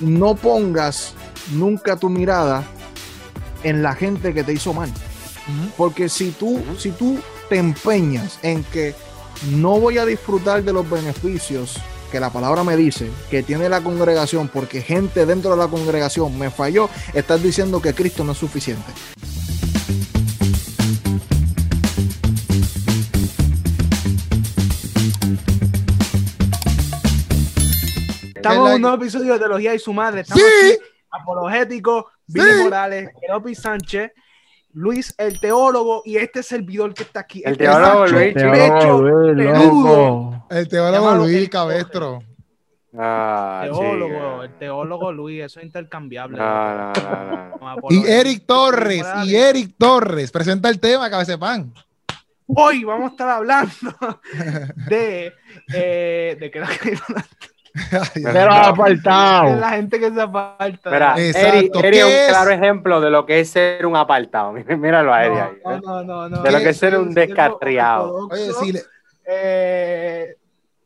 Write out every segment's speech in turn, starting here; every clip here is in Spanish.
no pongas nunca tu mirada en la gente que te hizo mal. Porque si tú, si tú te empeñas en que no voy a disfrutar de los beneficios que la palabra me dice que tiene la congregación porque gente dentro de la congregación me falló, estás diciendo que Cristo no es suficiente. Estamos en un nuevo episodio de Teología y su madre. Estamos aquí, apologético, Billy Morales, Keropi Sánchez, Luis el teólogo y este servidor que está aquí. El teólogo Luis. El teólogo Luis Cabestro. Ah, teólogo, el teólogo Luis, eso es intercambiable. y Eric Torres, y Eric Torres, presenta el tema, cabeza pan. Hoy vamos a estar hablando de, eh, de que la Pero apartado. La gente que se aparta. Mira, Eri, es un claro ejemplo de lo que es ser un apartado. Míralo a Eri ahí. ¿eh? No, no, no, de lo que es ser un descarriado. Oye, sí, eh,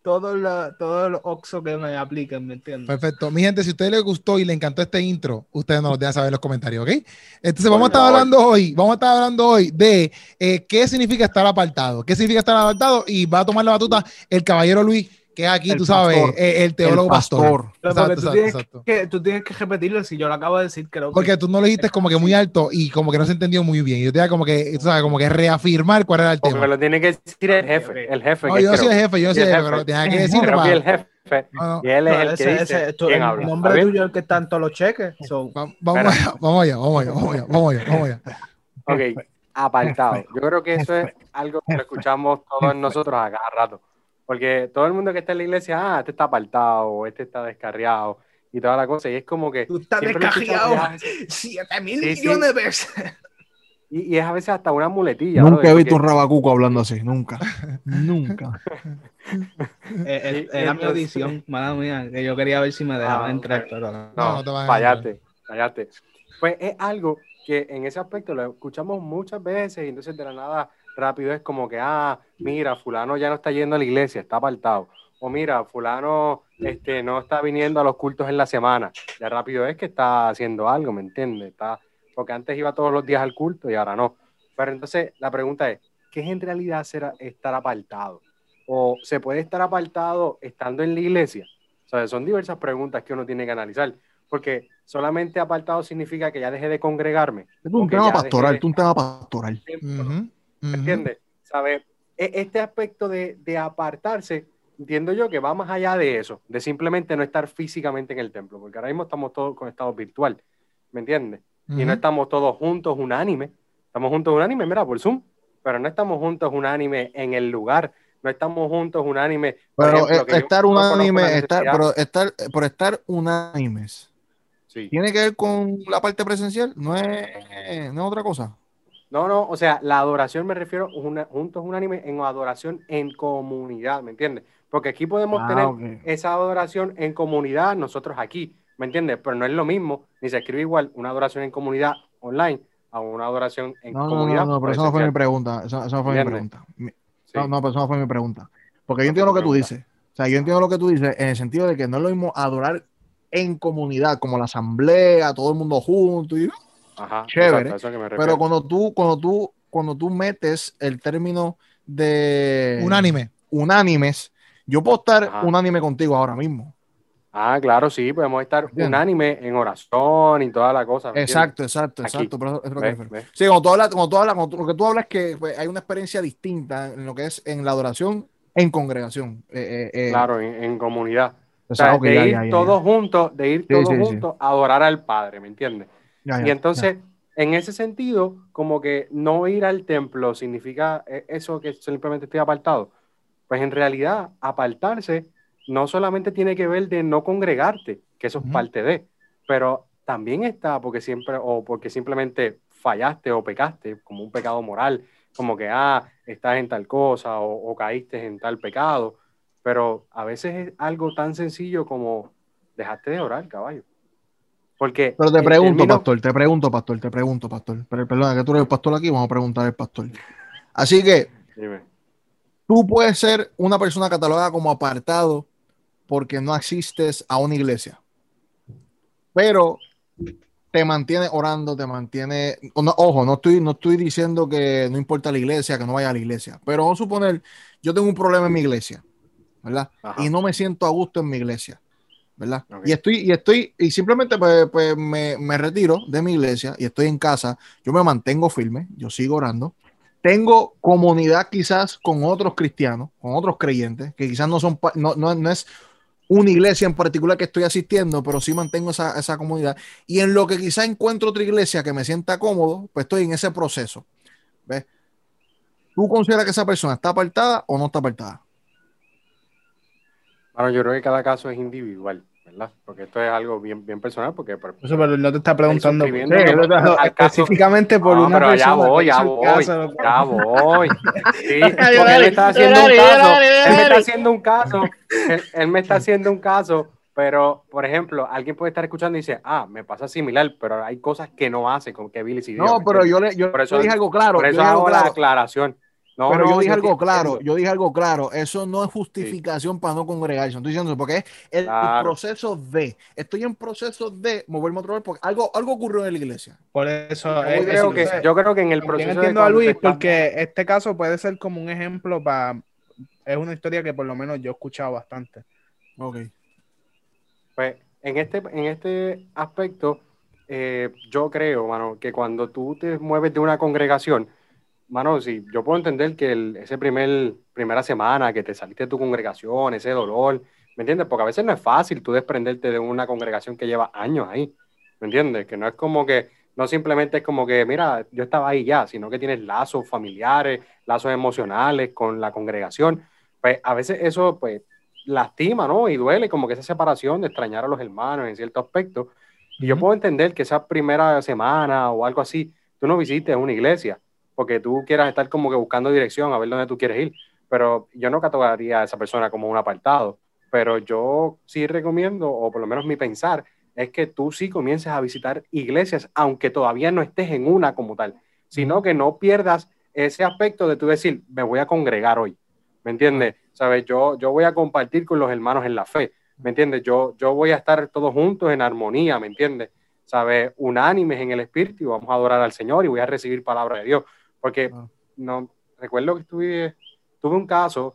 todo, lo, todo los oxo que me apliquen, ¿me entiendes? Perfecto. Mi gente, si a ustedes les gustó y les encantó este intro, ustedes nos lo dejan saber en los comentarios, ¿ok? Entonces vamos a estar hablando hoy, vamos a estar hablando hoy de eh, qué significa estar apartado, qué significa estar apartado y va a tomar la batuta el caballero Luis que aquí, tú sabes, eh, el, teólogo pastor. Exacto, tú, tienes Que, tú tienes que repetirlo si yo lo acabo de decir, creo Porque tú no lo dijiste como que muy alto y como que no se entendió muy bien. Yo tenía como que, tú sabes, como que reafirmar cuál era el tema. Porque lo tiene que decir el jefe, el jefe. No, yo soy el jefe, yo soy el jefe, pero tenía que decir Pero el jefe. Y él es el que dice quién habla. El nombre tuyo es el que está en todos los cheques. Vamos, allá, vamos allá, vamos allá, vamos allá, vamos allá, vamos allá. Ok, apartado. Yo creo que eso es algo que lo escuchamos todos nosotros a cada rato. Porque todo el mundo que está en la iglesia, ah, este está apartado, este está descarriado y toda la cosa. Y es como que. Tú estás descarriado siete mil millones de veces. Y, es a veces hasta una muletilla. Nunca he visto un rabacuco hablando así, nunca. nunca. Eh, eh, era mi audición, madre mía, que yo quería ver si me dejaba ah, entrar, pero no. No, no fallate, fallate. Pues es algo que en ese aspecto lo escuchamos muchas veces y entonces de la nada rápido es como que, ah, mira, fulano ya no está yendo a la iglesia, está apartado. O mira, fulano este, no está viniendo a los cultos en la semana. Ya rápido es que está haciendo algo, ¿me entiendes? Está, porque antes iba todos los días al culto y ahora no. Pero entonces la pregunta es, ¿qué es en realidad ser, estar apartado? ¿O se puede estar apartado estando en la iglesia? O sea, son diversas preguntas que uno tiene que analizar. Porque solamente apartado significa que ya dejé de congregarme. Es un tema pastoral, es un tema pastoral. ¿Me entiendes? ¿Sabe? E, este aspecto de, apartarse, entiendo yo que va más allá de eso, de simplemente no estar físicamente en el templo, porque ahora mismo estamos todos con estado virtual, ¿me entiendes? Y no estamos todos juntos unánime, estamos juntos unánime, mira, por Zoom, pero no estamos juntos unánime en el lugar, no estamos juntos unánime. Pero estar unánime, estar, pero estar, por estar unánimes, sí. ¿tiene que ver con la parte presencial? ¿No es, no es otra cosa? No, no, o sea, la adoración me refiero una, juntos unánime en adoración en comunidad, ¿me entiendes? Porque aquí podemos ah, tener esa adoración en comunidad, nosotros aquí, ¿me entiendes? Pero no es lo mismo, ni se escribe igual una adoración en comunidad online a una adoración en comunidad. No, no, no, pero eso no fue mi pregunta. Eso, no fue mi pregunta. No, no, pero eso no fue mi pregunta. Porque yo entiendo lo que tú dices. O sea, yo entiendo lo que tú dices en el sentido de que no es lo mismo adorar en comunidad, como la asamblea, todo el mundo junto y chévere. pero cuando tú, cuando tú, cuando tú metes el término de unánime, unánimes, yo puedo estar unánime contigo ahora mismo. Ah, claro, sí, podemos estar unánime en oración y toda la cosa. Exacto, exacto, exacto. sí, cuando tú hablas, cuando tú hablas, lo que tú hablas es que pues, hay una experiencia distinta en lo que es en la adoración en congregación. Eh, eh, eh. claro, en, comunidad. O sea, de, ir todos juntos, de ir todos juntos a adorar al Padre, ¿me entiendes? Y entonces, en ese sentido, como que no ir al templo significa eh, eso que simplemente estoy apartado. Pues en realidad, apartarse no solamente tiene que ver de no congregarte, que eso es parte de, pero también está porque siempre, o porque simplemente fallaste o pecaste, como un pecado moral, como que, ah, estás en tal cosa o, o caíste en tal pecado, pero a veces es algo tan sencillo como dejaste de orar, caballo. Porque Pero te pregunto, pastor, te pregunto, pastor, te pregunto, pastor. Pero perdona, que tú eres el pastor aquí, vamos a preguntar al pastor. Así que, tú puedes ser una persona catalogada como apartado porque no asistes a una iglesia. pero te mantiene orando, te mantiene. ojo, no estoy, no estoy diciendo que no importa la iglesia, que no vaya a la iglesia, pero vamos a suponer, yo tengo un problema en mi iglesia, ¿verdad? Y no me siento a gusto en mi iglesia, ¿verdad? Y estoy, y estoy, y simplemente pues, pues me, me, retiro de mi iglesia y estoy en casa, yo me mantengo firme, yo sigo orando. Tengo comunidad quizás con otros cristianos, con otros creyentes, que quizás no son, no, no, no es una iglesia en particular que estoy asistiendo, pero sí mantengo esa, esa comunidad. Y en lo que quizá encuentro otra iglesia que me sienta cómodo, pues estoy en ese proceso. ¿Ves? ¿Tú consideras que esa persona está apartada o no está apartada? Bueno, yo creo que cada caso es individual. Porque esto es algo bien, bien personal, porque... Eso, pero no te está preguntando específicamente por una pero Ya voy, ya voy, ya voy. Sí, porque él está haciendo un caso, él me está haciendo un caso, él, me está haciendo un caso, pero, por ejemplo, alguien puede estar escuchando y dice, ah, me pasa similar, pero hay cosas que no hace, como que Billy No, pero yo le yo, dije algo claro. Por eso hago la aclaración. No, pero yo dije algo claro, yo dije algo claro, eso no es justificación para no congregarse, estoy diciendo porque es el, proceso de, estoy en proceso de moverme a otro lado porque algo, algo ocurrió en la iglesia. Por eso, yo, creo, que, yo creo que en el proceso entiendo a Luis porque este caso puede ser como un ejemplo para, es una historia que por lo menos yo he escuchado bastante. Ok. Pues en este, en este aspecto, eh, yo creo, mano, que cuando tú te mueves de una congregación, mano, sí, yo puedo entender que el, ese primer, primera semana que te saliste de tu congregación, ese dolor, ¿me entiendes? Porque a veces no es fácil tú desprenderte de una congregación que lleva años ahí, ¿me entiendes? Que no es como que, no simplemente es como que, mira, yo estaba ahí ya, sino que tienes lazos familiares, lazos emocionales con la congregación. Pues a veces eso, pues, lastima, ¿no? Y duele como que esa separación de extrañar a los hermanos en cierto aspecto. Y yo puedo entender que esa primera semana o algo así, tú no visites una iglesia, porque tú quieras estar como que buscando dirección a ver dónde tú quieres ir. Pero yo no catalogaría a esa persona como un apartado. Pero yo sí recomiendo, o por lo menos mi pensar, es que tú sí comiences a visitar iglesias, aunque todavía no estés en una como tal, sino que no pierdas ese aspecto de tú decir, me voy a congregar hoy. ¿Me entiendes? ¿Sabes? Yo, yo voy a compartir con los hermanos en la fe. ¿Me entiendes? Yo, yo voy a estar todos juntos en armonía, ¿me entiendes? ¿Sabes? Unánimes en el espíritu y vamos a adorar al Señor y voy a recibir palabra de Dios. Porque ah. no recuerdo que estuve, tuve un caso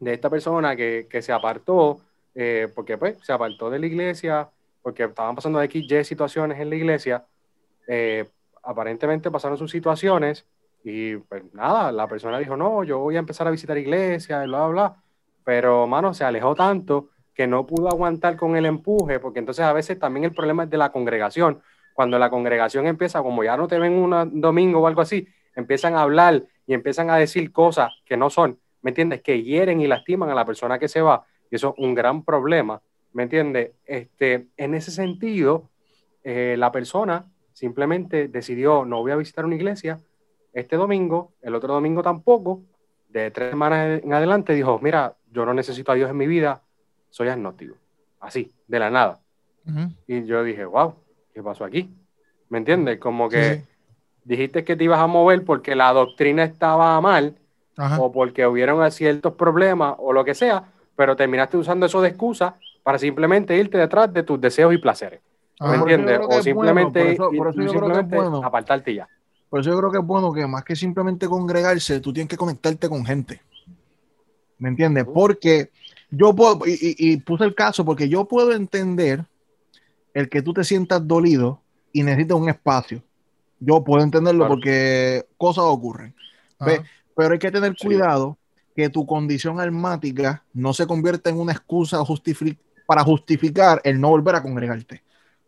de esta persona que, que se apartó, eh, porque pues se apartó de la iglesia, porque estaban pasando X, Y situaciones en la iglesia. Eh, aparentemente pasaron sus situaciones y pues nada, la persona dijo, no, yo voy a empezar a visitar iglesia, bla, bla, bla. Pero, mano, se alejó tanto que no pudo aguantar con el empuje, porque entonces a veces también el problema es de la congregación. Cuando la congregación empieza, como ya no te ven un domingo o algo así, empiezan a hablar y empiezan a decir cosas que no son, ¿me entiendes? Que hieren y lastiman a la persona que se va. Y eso es un gran problema, ¿me entiendes? Este, en ese sentido, eh, la persona simplemente decidió, no voy a visitar una iglesia este domingo, el otro domingo tampoco, de tres semanas en adelante dijo, mira, yo no necesito a Dios en mi vida, soy agnóstico. Así, de la nada. Y yo dije, wow, ¿qué pasó aquí? ¿Me entiendes? Como que dijiste que te ibas a mover porque la doctrina estaba mal o porque hubieron ciertos problemas o lo que sea, pero terminaste usando eso de excusa para simplemente irte detrás de tus deseos y placeres. ¿Me entiendes? O simplemente, apartarte ya. Por eso yo creo que es bueno que más que simplemente congregarse, tú tienes que conectarte con gente. ¿Me entiendes? Porque yo puedo, y, y, puse el caso, porque yo puedo entender el que tú te sientas dolido y necesitas un espacio. Yo puedo entenderlo porque cosas ocurren. Pero hay que tener cuidado que tu condición almática no se convierta en una excusa para justificar el no volver a congregarte.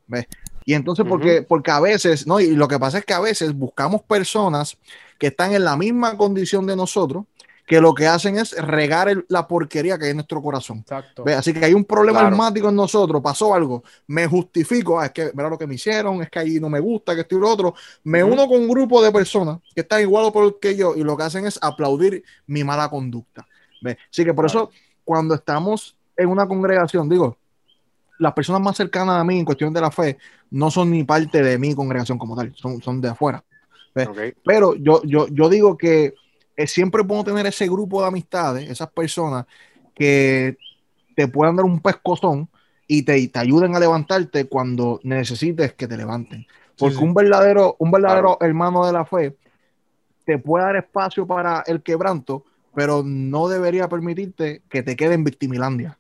¿Ves? Y entonces, porque, porque a veces, ¿no? Y lo que pasa es que a veces buscamos personas que están en la misma condición de nosotros, que lo que hacen es regar la porquería que hay en nuestro corazón. Exacto. Así que hay un problema almático en nosotros, pasó algo, me justifico, ah, es que mira lo que me hicieron, es que ahí no me gusta, que estoy lo otro, me uno con un grupo de personas que están igual que yo y lo que hacen es aplaudir mi mala conducta. ¿Ve? Así que por eso, cuando estamos en una congregación, digo, las personas más cercanas a mí en cuestión de la fe no son ni parte de mi congregación como tal, son, son de afuera. Pero yo, yo, yo digo que siempre puedo tener ese grupo de amistades, esas personas que te puedan dar un pescozón y te, te ayuden a levantarte cuando necesites que te levanten. Porque un verdadero, un verdadero hermano de la fe te puede dar espacio para el quebranto, pero no debería permitirte que te quede en victimilandia.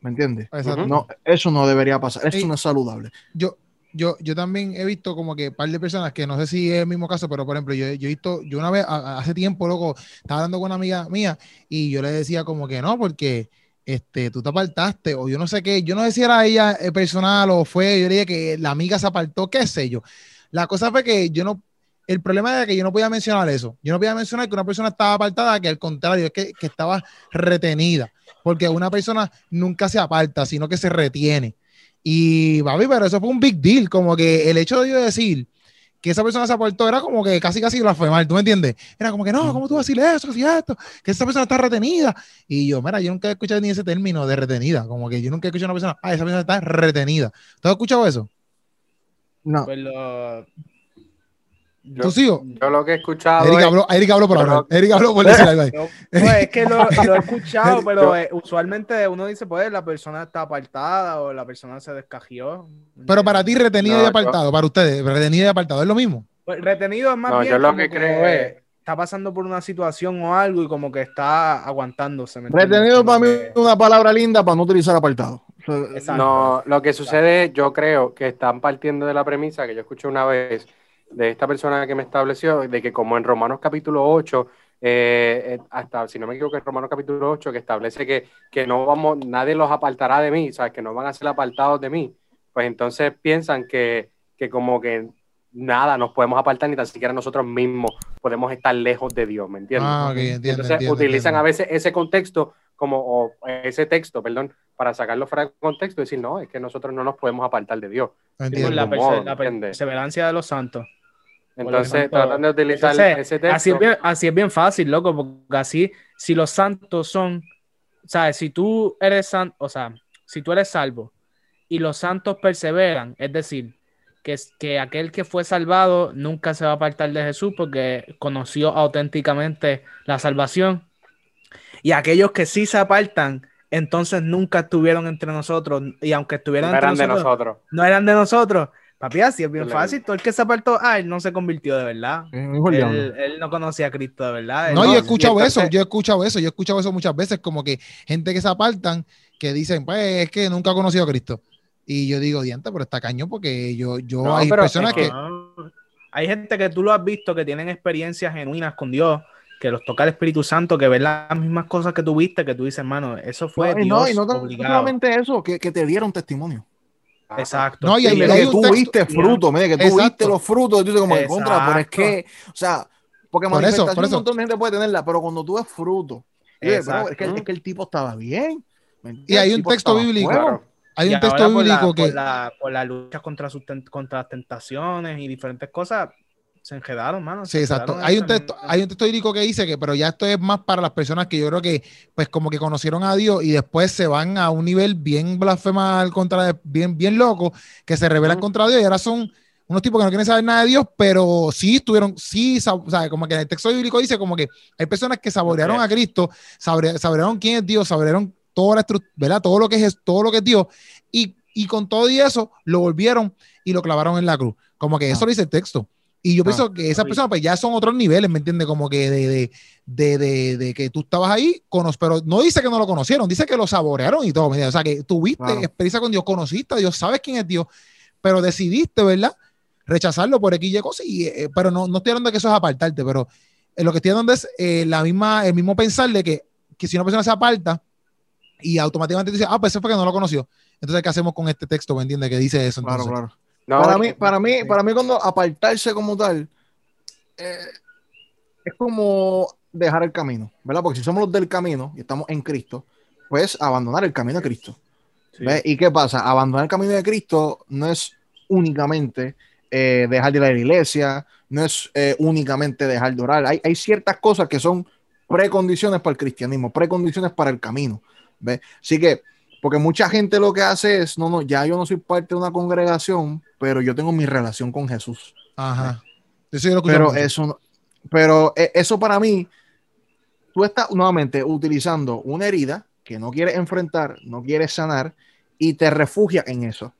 ¿Me entiendes? No, eso no debería pasar. Eso no es saludable. Yo, yo, yo también he visto como que un par de personas que no sé si es el mismo caso, pero por ejemplo, yo, yo he visto, yo una vez hace tiempo, loco, estaba hablando con una amiga mía y yo le decía como que no, porque este, tú te apartaste, o yo no sé qué, yo no sé si era ella eh, personal o fue, yo diría que la amiga se apartó, qué sé yo. La cosa fue que yo no, el problema era que yo no podía mencionar eso. Yo no podía mencionar que una persona estaba apartada, que al contrario, es que, que estaba retenida, porque una persona nunca se aparta, sino que se retiene. Y, papi, pero eso fue un big deal, como que el hecho de yo decir, que esa persona se aportó era como que casi casi la fue mal, ¿tú me entiendes? Era como que no, ¿cómo tú vas a decir eso? ¿Qué es esto? Que esa persona está retenida. Y yo, mira, yo nunca he escuchado ni ese término de retenida, como que yo nunca he escuchado a una persona, ah, esa persona está retenida. ¿Tú has escuchado eso? No. Pues lo, yo, sigo? Yo lo que he escuchado. Eric, habló, Eric habló por ahora. Eric habló por decir algo ahí. pues es que lo, he escuchado, pero eh, usualmente uno dice, pues la persona está apartada o la persona se descajió. Pero para ti, retenido y apartado, para ustedes, retenido y apartado, ¿es lo mismo? Pues retenido es más bien. Yo lo que, creo es. Está pasando por una situación o algo y como que está aguantándose. retenido para mí es una palabra linda para no utilizar apartado. No, lo que sucede, yo creo que están partiendo de la premisa que yo escuché una vez de esta persona que me estableció, de que como en Romanos capítulo 8, eh, eh, hasta, si no me equivoco, en Romanos capítulo 8, que establece que, que no vamos, nadie los apartará de mí, ¿sabes? Que no van a ser apartados de mí, pues entonces piensan que, que como que nada nos podemos apartar, ni tan siquiera nosotros mismos podemos estar lejos de Dios, ¿me entiendes? Ah, entonces utilizan a veces ese contexto como, o ese texto, perdón, para sacarlo fuera de contexto y decir, no, es que nosotros no nos podemos apartar de Dios. La, la perseverancia de los santos. Entonces, tratando de utilizar ese texto. Así es, bien, así es bien fácil, loco, porque así, si los santos son, ¿sabes? Si tú eres santo, o sea, si tú eres salvo y los santos perseveran, es decir, que, que aquel que fue salvado nunca se va a apartar de Jesús porque conoció auténticamente la salvación. Y aquellos que sí se apartan, entonces nunca estuvieron entre nosotros. Y aunque estuvieran no eran de nosotros, no eran de nosotros Papi, así es bien fácil. Todo el que se apartó, ah, él no se convirtió de verdad. Él, no conocía a Cristo de verdad. no, yo he escuchado eso, yo he escuchado eso, yo he escuchado eso muchas veces, como que gente que se apartan, que dicen, pues es que nunca ha conocido a Cristo. Y yo digo, diante, pero está caño porque yo, yo hay personas que... Hay gente que tú lo has visto que tienen experiencias genuinas con Dios, que los toca el Espíritu Santo, que ven las mismas cosas que tú viste, que tú dices, hermano, eso fue Dios no, y no, solamente eso, que, que te dieron testimonio. Exacto. No, y, hay, que tú viste fruto, que tú viste los frutos, y tú como en contra, pero es que, o sea, porque por eso, por eso. un montón de gente puede tenerla, pero cuando tú ves fruto, es, que, es, que, el tipo estaba bien. Y hay un texto bíblico. Hay un texto bíblico que. Por la, por la lucha contra, sus contra las tentaciones y diferentes cosas, se enredaron, mano. Sí, exacto. Hay un, texto, hay un texto bíblico que dice que, pero ya esto es más para las personas que yo creo que, pues, como que conocieron a Dios y después se van a un nivel bien blasfemal contra, bien, bien loco, que se rebelan contra Dios y ahora son unos tipos que no quieren saber nada de Dios, pero sí estuvieron, sí, o sea, como que en el texto bíblico dice como que hay personas que saborearon a Cristo, saborearon quién es Dios, saborearon toda la ¿verdad? Todo lo que es, todo lo que es Dios, y, y con todo y eso lo volvieron y lo clavaron en la cruz. Como que eso lo dice el texto. Y yo ah, pienso que esas personas pues ya son otros niveles, ¿me entiendes? Como que de, de, de, de, de que tú estabas ahí, pero no dice que no lo conocieron, dice que lo saborearon y todo, ¿me O sea, que tuviste experiencia con Dios, conociste a Dios, sabes quién es Dios, pero decidiste, ¿verdad? Rechazarlo por X y cosas, y, eh, pero no, no estoy hablando de que eso es apartarte, pero eh, lo que estoy hablando es eh, la misma, el mismo pensar de que, que si una persona se aparta y automáticamente dice, ah, pues eso fue que no lo conoció. Entonces, ¿qué hacemos con este texto? ¿Me entiendes? Que dice eso. Entonces? Claro, claro para, mí, para, mí, para mí, cuando apartarse como tal, eh, es como dejar el camino, ¿verdad? Porque si somos los del camino y estamos en Cristo, pues abandonar el camino de Cristo. ¿Y qué pasa? Abandonar el camino de Cristo no es únicamente eh, dejar de ir a la iglesia, no es eh, únicamente dejar de orar. Hay, hay, ciertas cosas que son precondiciones para el cristianismo, precondiciones para el camino. ¿ves? Así que porque mucha gente lo que hace es, no, no, ya yo no soy parte de una congregación, pero yo tengo mi relación con Jesús. Ajá. pero eso, pero eh, eso para mí, tú estás nuevamente utilizando una herida que no quieres enfrentar, no quieres sanar, y te refugias en eso.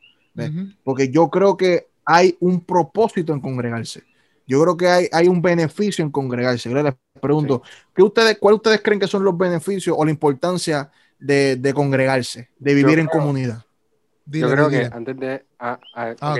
Porque yo creo que hay un propósito en congregarse. Yo creo que hay, hay un beneficio en congregarse. Yo les pregunto, ¿qué ustedes, ¿cuál ustedes creen que son los beneficios o la importancia de, congregarse, de vivir en comunidad? yo creo que antes de... Ah, ah, ah,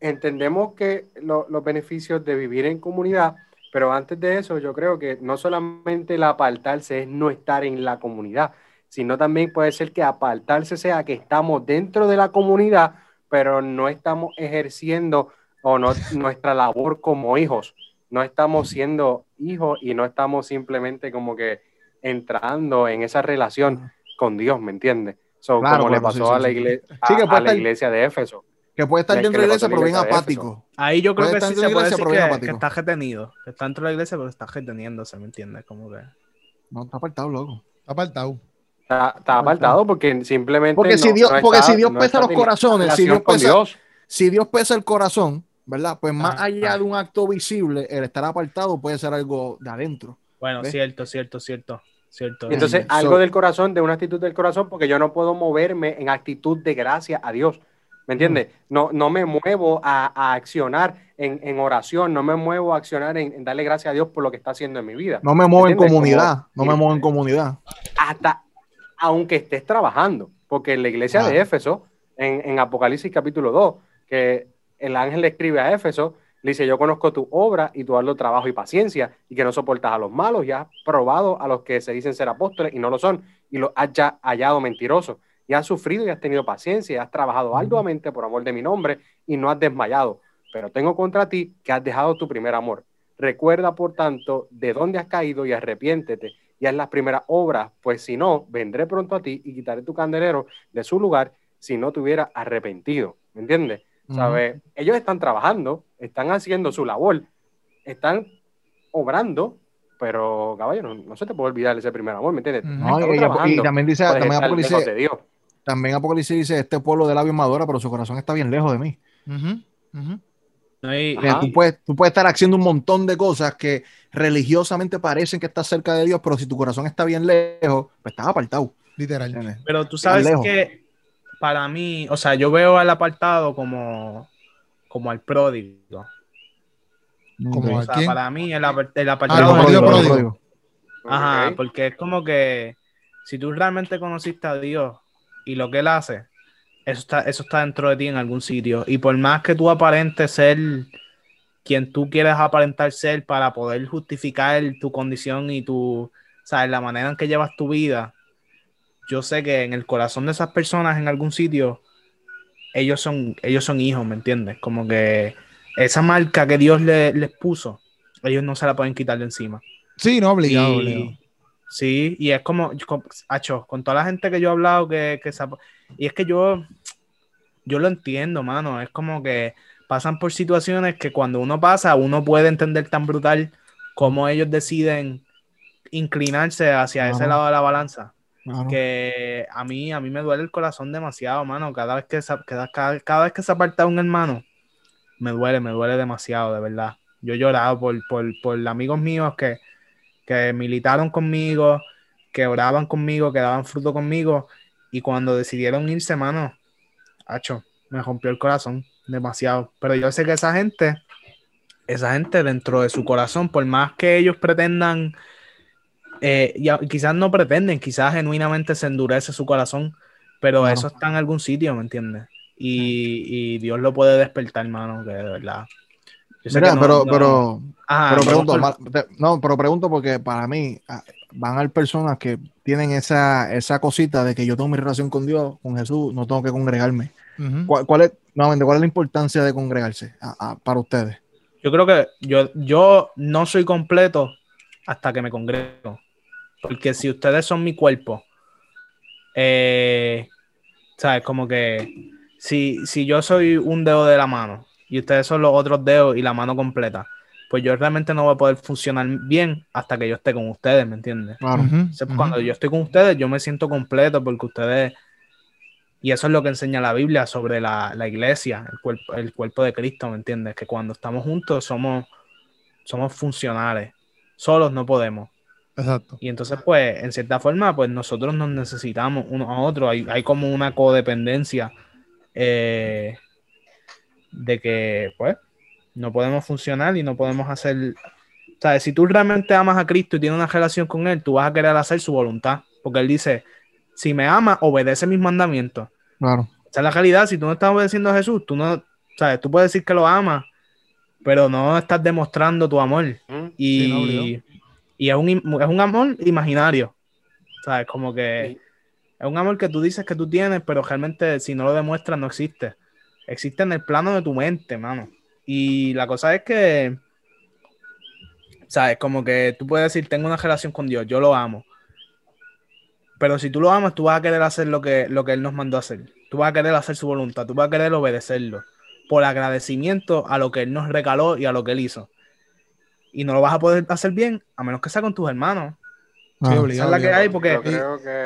Entendemos que los beneficios de vivir en comunidad, pero antes de eso yo creo que no solamente el apartarse es no estar en la comunidad, sino también puede ser que apartarse sea que estamos dentro de la comunidad, pero no estamos ejerciendo o no, nuestra labor como hijos. No estamos siendo hijos y no estamos simplemente como que entrando en esa relación con Dios, ¿me entiendes? como le pasó a, la, iglesia, a, la iglesia de Éfeso. Que puede estar dentro de la iglesia, pero bien apático. Ahí yo creo que sí se puede decir que, está retenido. Que está dentro de la iglesia, pero está reteniéndose, ¿me entiendes? Como que... No, está apartado, loco. Está apartado. Está, apartado porque simplemente. Porque si Dios, porque si Dios pesa los corazones, si Dios pesa, si Dios pesa el corazón, ¿verdad? Pues más ah, allá ah. de un acto visible, el estar apartado puede ser algo de adentro. Bueno, cierto, cierto, cierto. Cierto. Entonces, algo del corazón, de una actitud del corazón, porque yo no puedo moverme en actitud de gracia a Dios. ¿Me entiendes? No, no me muevo a, accionar en, oración, no me muevo a accionar en, darle gracias a Dios por lo que está haciendo en mi vida. No me muevo en comunidad, no me muevo en comunidad. Hasta, aunque estés trabajando, porque en la iglesia de Éfeso, en, en Apocalipsis capítulo 2, que el ángel le escribe a Éfeso, le dice, yo conozco tu obra y tu darlo trabajo y paciencia y que no soportas a los malos y has probado a los que se dicen ser apóstoles y no lo son y los has ya hallado mentirosos y has sufrido y has tenido paciencia y has trabajado arduamente por amor de mi nombre y no has desmayado. Pero tengo contra ti que has dejado tu primer amor. Recuerda, por tanto, de dónde has caído y arrepiéntete y haz las primeras obras, pues si no, vendré pronto a ti y quitaré tu candelero de su lugar si no te hubiera arrepentido. ¿Me entiendes? Ellos están trabajando, están haciendo su labor, están obrando, pero caballero, no, se te puede olvidar ese primer amor, ¿me entiendes? y, también dice, también Apocalipsis, también Apocalipsis dice, este pueblo de labios madura, pero su corazón está bien lejos de mí. tú, puedes, tú puedes estar haciendo un montón de cosas que religiosamente parecen que estás cerca de Dios, pero si tu corazón está bien lejos, pues estás apartado. Literal. Pero tú sabes que para mí, o sea, yo veo al apartado como, como al pródigo. Como o sea, para mí el, el apartado ah, pródigo. Ajá, porque es como que si tú realmente conociste a Dios y lo que Él hace, eso está, eso está dentro de ti en algún sitio. Y por más que tú aparentes ser quien tú quieres aparentar ser para poder justificar tu condición y tu, sabes, la manera en que llevas tu vida, yo sé que en el corazón de esas personas en algún sitio, ellos son, ellos son hijos, ¿me entiendes? Como que esa marca que Dios les puso, ellos no se la pueden quitar de encima. Sí, no, obligado. sí, y es como, con, con toda la gente que yo he hablado, que, que y es que yo, yo lo entiendo, mano, es como que pasan por situaciones que cuando uno pasa, uno puede entender tan brutal cómo ellos deciden inclinarse hacia ese lado de la balanza. Que a mí, a mí me duele el corazón demasiado, mano. Cada vez que se, cada, cada, vez que se aparta un hermano, me duele, me duele demasiado, de verdad. Yo he llorado por, por, por amigos míos que, que militaron conmigo, que oraban conmigo, que daban fruto conmigo, y cuando decidieron irse, mano, hacho, me rompió el corazón demasiado. Pero yo sé que esa gente, esa gente dentro de su corazón, por más que ellos pretendan eh, y quizás no pretenden, quizás genuinamente se endurece su corazón, pero eso está en algún sitio, ¿me entiendes? Y, Dios lo puede despertar, hermano, que de verdad. Mira, pero, pero, pero pregunto, no, pero pregunto porque para mí ah, van a haber personas que tienen esa, esa cosita de que yo tengo mi relación con Dios, con Jesús, no tengo que congregarme. ¿Cuál, es, nuevamente, ¿cuál es la importancia de congregarse para ustedes? Yo creo que yo, yo no soy completo hasta que me congrego. Porque si ustedes son mi cuerpo, eh, ¿sabes? Como que si, si yo soy un dedo de la mano y ustedes son los otros dedos y la mano completa, pues yo realmente no voy a poder funcionar bien hasta que yo esté con ustedes, ¿me entiendes? Cuando yo estoy con ustedes, yo me siento completo porque ustedes, y eso es lo que enseña la Biblia sobre la, iglesia, el cuerpo, el cuerpo de Cristo, ¿me entiendes? Que cuando estamos juntos somos, somos funcionales, solos no podemos. Exacto. Y entonces, pues, en cierta forma, pues nosotros nos necesitamos uno a otro. Hay, hay como una codependencia eh, de que, pues, no podemos funcionar y no podemos hacer. O sea, si tú realmente amas a Cristo y tienes una relación con Él, tú vas a querer hacer su voluntad. Porque Él dice: si me ama, obedece mis mandamientos. Claro. Esa es la realidad. Si tú no estás obedeciendo a Jesús, tú no, sabes, tú puedes decir que lo amas, pero no estás demostrando tu amor. Mm, y, y es, un, es un amor imaginario. ¿Sabes? Como que es un amor que tú dices que tú tienes, pero realmente si no lo demuestras no existe. Existe en el plano de tu mente, mano. Y la cosa es que, ¿sabes? Como que tú puedes decir, tengo una relación con Dios, yo lo amo. Pero si tú lo amas, tú vas a querer hacer lo que, lo que Él nos mandó a hacer. Tú vas a querer hacer su voluntad, tú vas a querer obedecerlo. Por agradecimiento a lo que Él nos regaló y a lo que Él hizo. Y no lo vas a poder hacer bien a menos que sea con tus hermanos. Ah, es la que hay, porque,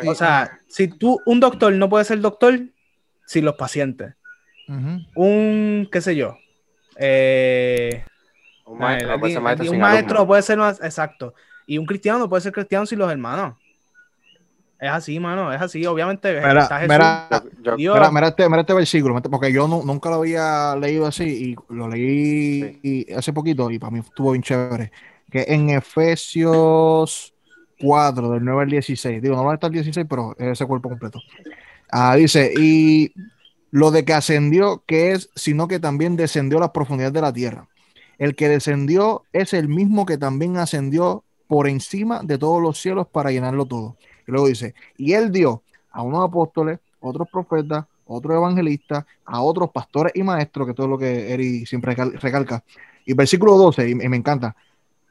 o sea, si tú, un doctor no puede ser doctor sin los pacientes. Un, qué sé yo, eh, un maestro, puede ser maestro, un maestro puede ser más, exacto. Y un cristiano no puede ser cristiano sin los hermanos. Es así, mano, es así. Obviamente, mira, está Jesús, mira, este, este, versículo, porque yo nunca lo había leído así y lo leí hace poquito y para mí estuvo bien chévere. Que en Efesios 4, del 9 al 16, digo, no va a estar el 16, pero es ese cuerpo completo. Ah, dice, y lo de que ascendió, que es, sino que también descendió a las profundidades de la tierra. El que descendió es el mismo que también ascendió por encima de todos los cielos para llenarlo todo. Y luego dice, y él dio a unos apóstoles, otros profetas, otros evangelistas, a otros pastores y maestros, que todo lo que Eri siempre recalca. Y versículo 12, y, me encanta.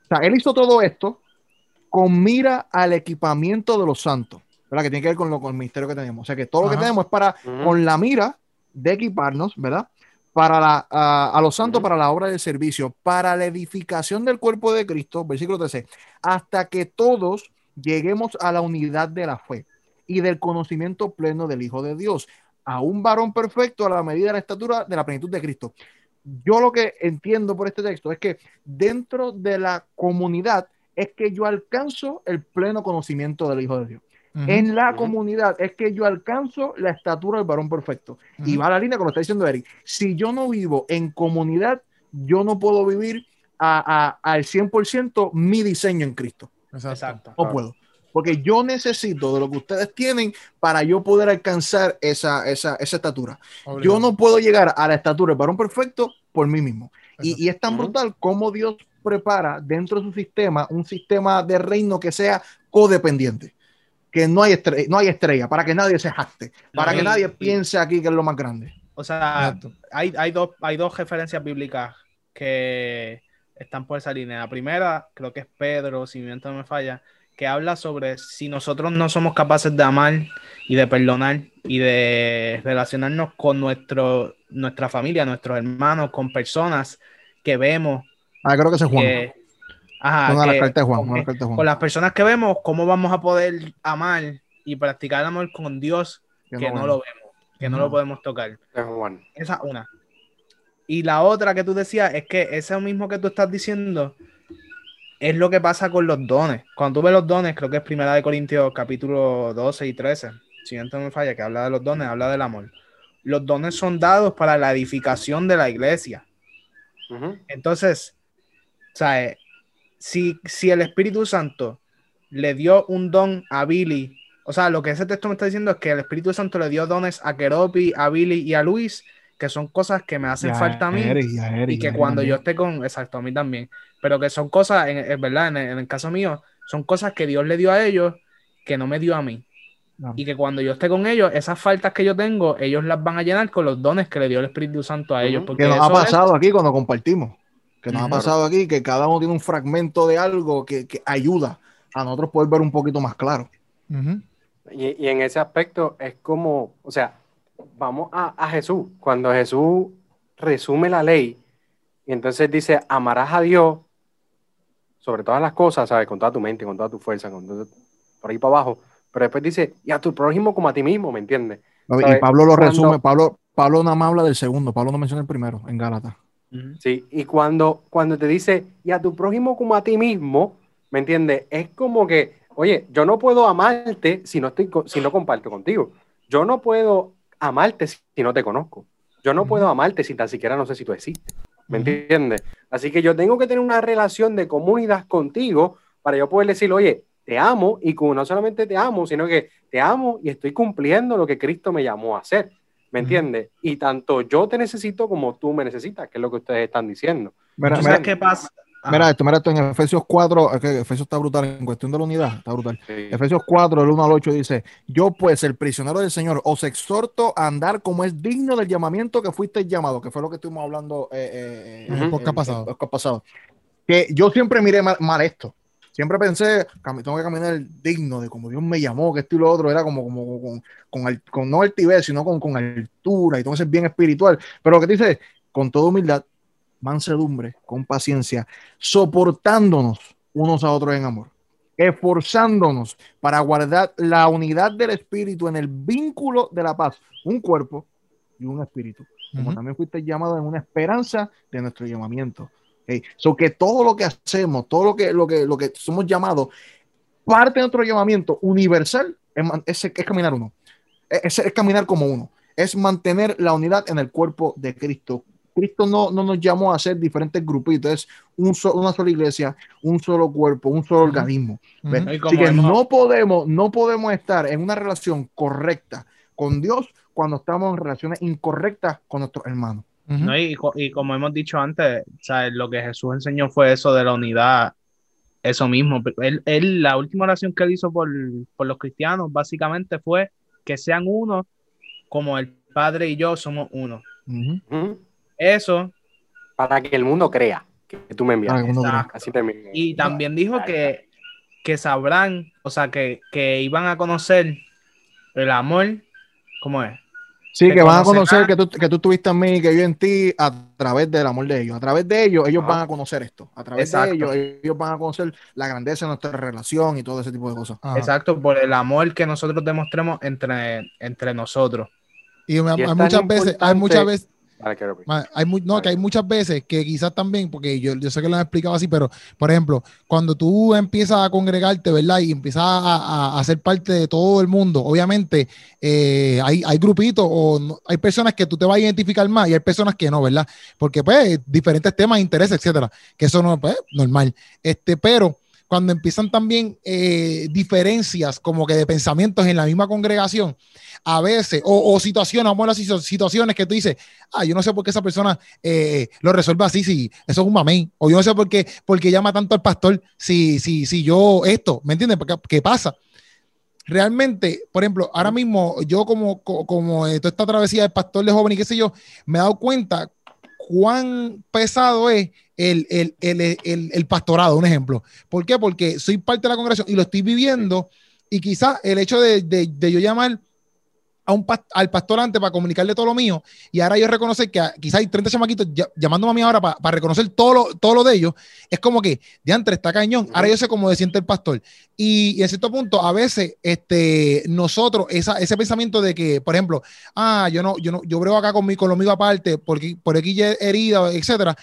O sea, él hizo todo esto con mira al equipamiento de los santos, ¿verdad? Que tiene que ver con, lo, con el ministerio que tenemos. O sea, que todo lo que tenemos es para, con la mira de equiparnos, ¿verdad? Para la, a, los santos, para la obra del servicio, para la edificación del cuerpo de Cristo, versículo 13, hasta que todos lleguemos a la unidad de la fe y del conocimiento pleno del Hijo de Dios, a un varón perfecto a la medida de la estatura de la plenitud de Cristo. Yo lo que entiendo por este texto es que dentro de la comunidad es que yo alcanzo el pleno conocimiento del Hijo de Dios. en la comunidad es que yo alcanzo la estatura del varón perfecto. Y va a la línea como está diciendo Eric. Si yo no vivo en comunidad, yo no puedo vivir a, a, al 100% mi diseño en Cristo. Exacto. No puedo. Porque yo necesito de lo que ustedes tienen para yo poder alcanzar esa, esa, esa estatura. Yo no puedo llegar a la estatura del varón perfecto por mí mismo. Y, es tan brutal como Dios prepara dentro de su sistema un sistema de reino que sea codependiente. Que no hay, estrella, no hay estrella, para que nadie se jacte, para que nadie piense aquí que es lo más grande. O sea, hay, hay, dos, hay dos referencias bíblicas que, están por esa línea. La primera, creo que es Pedro, si mi mente no me falla, que habla sobre si nosotros no somos capaces de amar y de perdonar y de relacionarnos con nuestro, nuestra familia, nuestros hermanos, con personas que vemos. Ah, creo que es Juan. ajá, con, las personas que vemos, ¿cómo vamos a poder amar y practicar el amor con Dios que, no, lo vemos, que no, lo podemos tocar? Esa una. Y la otra que tú decías es que eso mismo que tú estás diciendo es lo que pasa con los dones. Cuando tú ves los dones, creo que es Primera de Corintios capítulo 12 y 13, si no me falla, que habla de los dones, habla del amor. Los dones son dados para la edificación de la iglesia. Entonces, ¿sabes? Si, si el Espíritu Santo le dio un don a Billy, o sea, lo que ese texto me está diciendo es que el Espíritu Santo le dio dones a Keropi, a Billy y a Luis, que son cosas que me hacen falta a mí y que cuando yo esté con, exacto, a mí también, pero que son cosas, en, verdad, en, el caso mío, son cosas que Dios le dio a ellos que no me dio a mí. Y que cuando yo esté con ellos, esas faltas que yo tengo, ellos las van a llenar con los dones que le dio el Espíritu Santo a ellos. Porque que nos ha pasado aquí cuando compartimos. Que nos ha pasado aquí que cada uno tiene un fragmento de algo que, ayuda a nosotros poder ver un poquito más claro. y, y, en ese aspecto es como, o sea, vamos a, Jesús. Cuando Jesús resume la ley y entonces dice, amarás a Dios sobre todas las cosas, ¿sabes? Con toda tu mente, con toda tu fuerza, con por ahí para abajo. Pero después dice, y a tu prójimo como a ti mismo, ¿me entiendes? Y Pablo lo resume, Pablo, Pablo nada más habla del segundo, Pablo no menciona el primero en Gálatas. Sí, y cuando, cuando te dice, y a tu prójimo como a ti mismo, ¿Me entiendes? Es como que, oye, yo no puedo amarte si no, estoy, si no comparto contigo. Yo no puedo amarte si no te conozco. Yo no puedo amarte si tan siquiera no sé si tú existes. ¿Me entiendes? Así que yo tengo que tener una relación de comunidad contigo para yo poder decir, oye, te amo y no solamente te amo, sino que te amo y estoy cumpliendo lo que Cristo me llamó a hacer. ¿Me entiendes? Y tanto yo te necesito como tú me necesitas, que es lo que ustedes están diciendo. Mira, qué pasa? Mira esto, mira esto en Efesios 4, es que Efesios está brutal en cuestión de la unidad, está brutal. Efesios 4, el 1 al 8 dice, yo pues, el prisionero del Señor, os exhorto a andar como es digno del llamamiento que fuiste llamado, que fue lo que estuvimos hablando eh, eh, uh pasado. pasado. Que yo siempre miré mal, esto. Siempre pensé, tengo que caminar digno de como Dios me llamó, que esto y lo otro era como, como con, con, con no altivez, sino con, con altura y todo eso bien espiritual. Pero lo que dice, con toda humildad, mansedumbre, con paciencia, soportándonos unos a otros en amor, esforzándonos para guardar la unidad del espíritu en el vínculo de la paz, un cuerpo y un espíritu, como también fuiste llamado en una esperanza de nuestro llamamiento. Okay. So que todo lo que hacemos, todo lo que, lo que, lo que somos llamados, parte de nuestro llamamiento universal es, es, caminar uno, es, es caminar como uno, es mantener la unidad en el cuerpo de Cristo Cristo no, no nos llamó a ser diferentes grupitos, es un una sola iglesia, un solo cuerpo, un solo organismo. Así que no podemos, no podemos estar en una relación correcta con Dios cuando estamos en relaciones incorrectas con nuestros hermanos. y, como hemos dicho antes, lo que Jesús enseñó fue eso de la unidad, eso mismo. Él, la última oración que él hizo por, por los cristianos básicamente fue que sean uno como el Padre y yo somos uno. Eso. Para que el mundo crea que tú me envías. y también dijo que, que sabrán, o sea, que, que iban a conocer el amor, ¿cómo es? Sí, que, van a conocer que tú, que tú tuviste en mí, que yo en ti, a través del amor de ellos. A través de ellos, ellos van a conocer esto. A través de ellos, ellos van a conocer la grandeza de nuestra relación y todo ese tipo de cosas. Exacto, por el amor que nosotros demostremos entre, entre nosotros. Y, muchas veces, hay muchas veces, hay no, que hay muchas veces que quizás también, porque yo, yo sé que lo han explicado así, pero por ejemplo, cuando tú empiezas a congregarte, ¿verdad? Y empiezas a, a, ser parte de todo el mundo, obviamente eh, hay, hay grupitos o hay personas que tú te vas a identificar más y hay personas que no, ¿verdad? Porque pues diferentes temas, intereses, etcétera, que eso no es pues, normal. Este, pero cuando empiezan también eh, diferencias como que de pensamientos en la misma congregación, a veces, o, situaciones, vamos a las situaciones que tú dices, ah, yo no sé por qué esa persona eh, lo resuelve así, si eso es un mamén, o yo no sé por qué, por qué llama tanto al pastor, si, si, si yo esto, ¿me entiendes? ¿Qué pasa? Realmente, por ejemplo, ahora mismo yo como, como, toda esta travesía del pastor de joven y qué sé yo, me he dado cuenta cuán pesado es el, el, el, el, pastorado, un ejemplo. ¿Por qué? Porque soy parte de la congregación y lo estoy viviendo y quizás el hecho de, de, de yo llamar a un al pastor antes para comunicarle todo lo mío y ahora yo reconocer que quizás hay 30 chamaquitos llamándome a mí ahora para, reconocer todo lo, todo lo de ellos, es como que, de antes está cañón, ahora yo sé cómo se siente el pastor. Y, en cierto punto, a veces, este, nosotros, esa, ese pensamiento de que, por ejemplo, ah, yo no, yo no, yo brego acá con, mi, con lo mío aparte, porque por aquí herida, etcétera,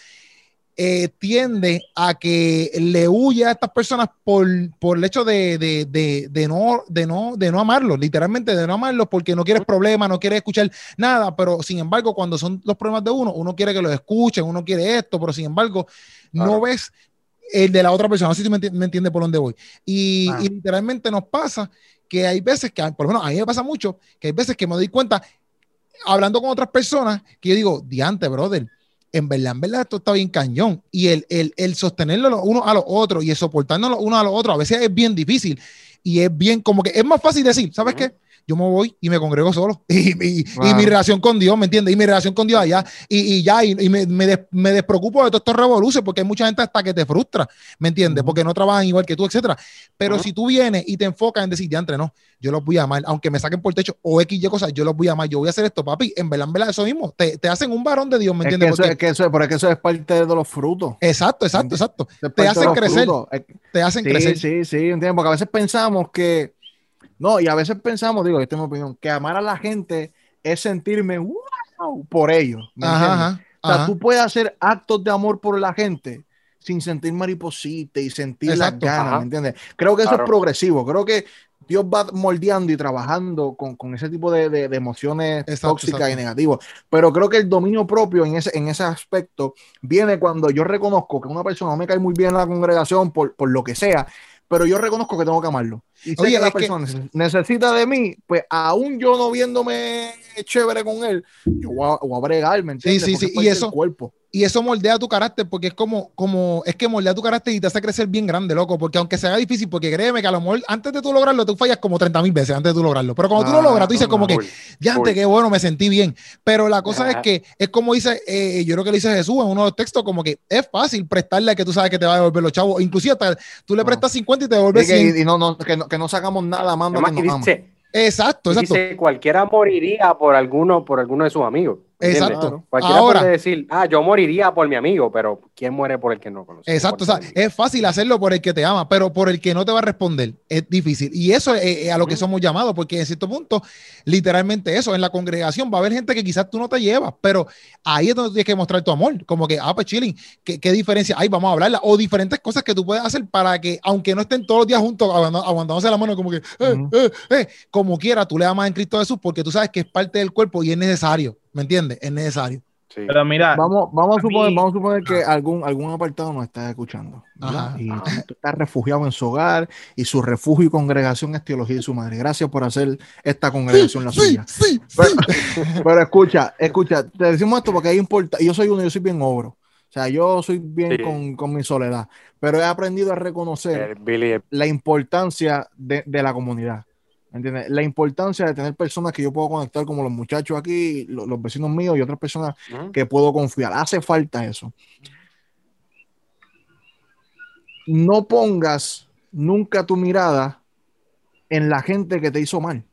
eh, tiende a que le huye a estas personas por, por el hecho de, de, de, no, de, no, de no amarlos, literalmente de no amarlos porque no quieres problemas, no quieres escuchar nada, pero sin embargo cuando son los problemas de uno, uno quiere que los escuchen, uno quiere esto, pero sin embargo no ves el de la otra persona, no sé si me, entiende por dónde voy. Y, y, literalmente nos pasa que hay veces que, por lo menos a mí me pasa mucho, que hay veces que me doy cuenta, hablando con otras personas, que yo digo, diante, brother, en verdad, en verdad, esto está bien cañón. Y el, el, el sostenerlo los unos a los otros y el soportarnos uno a los otros a veces es bien difícil. Y es bien, como que es más fácil decir, ¿sabes qué? Yo me voy y me congrego solo. Y, mi relación con Dios, ¿me entiendes? Y mi relación con Dios allá. Y, ya, y, me, me, despreocupo de todos estos revoluciones porque hay mucha gente hasta que te frustra, ¿me entiendes? Porque no trabajan igual que tú, etcétera. Pero si tú vienes y te enfocas en decir, ya entre no, yo los voy a amar, aunque me saquen por techo o X y cosas, yo los voy a amar, yo voy a hacer esto, papi. En verdad, en verdad, eso mismo. Te, te hacen un varón de Dios, ¿me entiendes? Es que, eso, es que eso es parte de los frutos. Exacto, exacto, exacto. Te hacen crecer. Te hacen crecer. Sí, sí, entiendo. Porque a veces pensamos que no, y a veces pensamos, digo, esta es mi opinión, que amar a la gente es sentirme wow por ellos. o sea, tú puedes hacer actos de amor por la gente sin sentir mariposita y sentir las ganas, ¿me entiendes? Creo que eso es progresivo, creo que Dios va moldeando y trabajando con, con ese tipo de, de, emociones tóxicas y negativas. Pero creo que el dominio propio en ese, en ese aspecto viene cuando yo reconozco que una persona no me cae muy bien en la congregación por, por lo que sea, pero yo reconozco que tengo que amarlo. Y si la persona necesita de mí, pues aún yo no viéndome chévere con él, yo voy a, voy a bregar, ¿me entiendes? Sí, sí, sí. Y eso, cuerpo y eso moldea tu carácter porque es como, como, es que moldea tu carácter y te hace crecer bien grande, loco, porque aunque sea difícil, porque créeme que a lo mejor antes de tú lograrlo, tú fallas como 30 mil veces antes de tú lograrlo, pero cuando tú lo ah, logras, tú dices como que, ya antes, qué bueno, me sentí bien, pero la cosa es que es como dice, eh, yo creo que le dice Jesús en uno de los textos, como que es fácil prestarle a que tú sabes que te va a devolver los chavos, inclusive hasta tú le prestas 50 y te devuelves 100. Y, no, no, que no, que no sacamos nada más. Exacto, exacto. Dice, cualquiera moriría por alguno, por alguno de sus amigos. Exacto. Cualquiera puede decir, ah, yo moriría por mi amigo, pero ¿quién muere por el que no conoce? Exacto, o sea, es fácil hacerlo por el que te ama, pero por el que no te va a responder es difícil. Y eso es, a lo que somos llamados, porque en cierto punto, literalmente eso, en la congregación va a haber gente que quizás tú no te llevas, pero ahí es donde tienes que mostrar tu amor, como que, ah, pues chilling, ¿qué, qué diferencia hay? Vamos a hablarla, o diferentes cosas que tú puedes hacer para que, aunque no estén todos los días juntos, aguantándose la mano, como que, eh, eh, eh, como quiera, tú le amas en Cristo Jesús, porque tú sabes que es parte del cuerpo y es necesario, ¿me entiendes? Es necesario. Pero mira, vamos, vamos, a, suponer, vamos a suponer que ah. algún, algún apartado nos está escuchando y está refugiado en su hogar y su refugio y congregación es teología de su madre. Gracias por hacer esta congregación la suya. Sí, pero, escucha, escucha, te decimos esto porque hay importa. Yo soy uno, yo soy bien obro. O sea, yo soy bien con, con, mi soledad, pero he aprendido a reconocer la importancia de, de la comunidad. ¿Entiendes? La importancia de tener personas que yo puedo conectar, como los muchachos aquí, los, vecinos míos y otras personas que puedo confiar. Hace falta eso. No pongas nunca tu mirada en la gente que te hizo mal.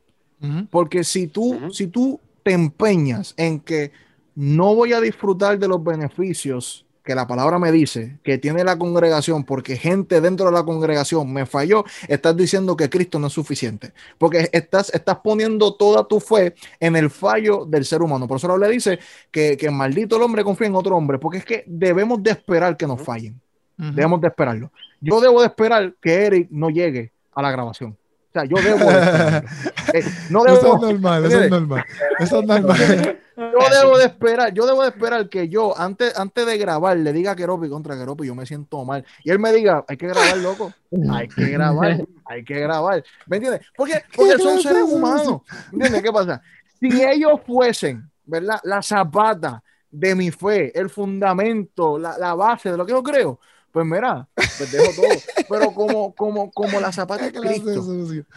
Porque si tú, si tú te empeñas en que no voy a disfrutar de los beneficios que la palabra me dice que tiene la congregación porque gente dentro de la congregación me falló, estás diciendo que Cristo no es suficiente. Porque estás, estás poniendo toda tu fe en el fallo del ser humano. Por eso le dice que, que maldito el hombre confía en otro hombre, porque es que debemos de esperar que nos fallen. Debemos de esperarlo. Yo debo de esperar que Eric no llegue a la grabación. O sea, yo debo de eh, no debo, eso es normal, eso es normal. Eso es normal. Yo debo de esperar, yo debo de esperar que yo, antes, antes de grabar, le diga a Keropi contra Keropi, yo me siento mal. Y él me diga, hay que grabar, loco. Hay que grabar, hay que grabar. ¿Me entiendes? Porque, porque son seres humanos. ¿Me entiendes? ¿Qué pasa? Si ellos fuesen, ¿verdad? La zapata de mi fe, el fundamento, la, la base de lo que yo creo, pues mira, pues dejo todo. Pero como, como, como la zapata de Cristo,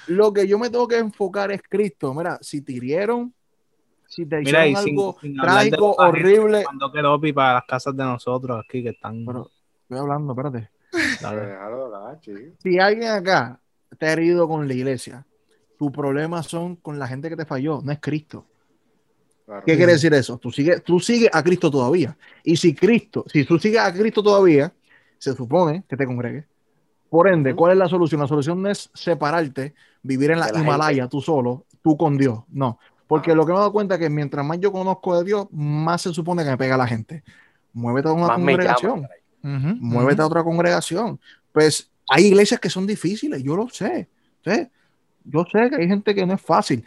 lo que yo me tengo que enfocar es Cristo. Mira, si te hirieron, si te hicieron algo trágico, horrible. Cuando quedó para las casas de nosotros aquí que están. Pero estoy hablando, espérate. si alguien acá te ha herido con la iglesia, tus problemas son con la gente que te falló, no es Cristo. ¿Qué quiere decir eso? Tú sigues, tú sigues a Cristo todavía. Y si Cristo, si tú sigues a Cristo todavía, se supone que te congregues. Por ende, ¿cuál es la solución? La solución no es separarte, vivir en la, Himalaya tú solo, tú con Dios. No, porque lo que me he dado cuenta es que mientras más yo conozco de Dios, más se supone que me pega la gente. Muévete a una congregación. Muévete a otra congregación. Pues hay iglesias que son difíciles, yo lo sé. Yo sé que hay gente que no es fácil,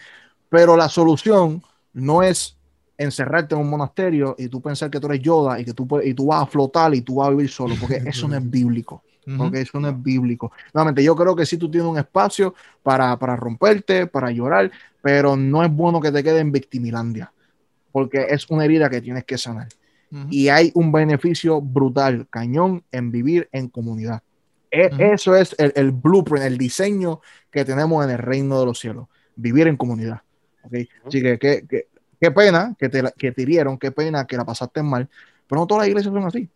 pero la solución no es encerrarte en un monasterio y tú pensar que tú eres Yoda y que tú, y tú vas a flotar y tú vas a vivir solo, porque eso no es bíblico. Porque eso no es bíblico. Nuevamente, yo creo que si tú tienes un espacio para, para romperte, para llorar, pero no es bueno que te quede en victimilandia, porque es una herida que tienes que sanar. Y hay un beneficio brutal, cañón, en vivir en comunidad. E, eso es el, el, blueprint, el diseño que tenemos en el reino de los cielos, vivir en comunidad. ¿okay? Así que, que Qué pena que te, que te hirieron, qué pena que la pasaste mal, pero no todas las iglesias son así.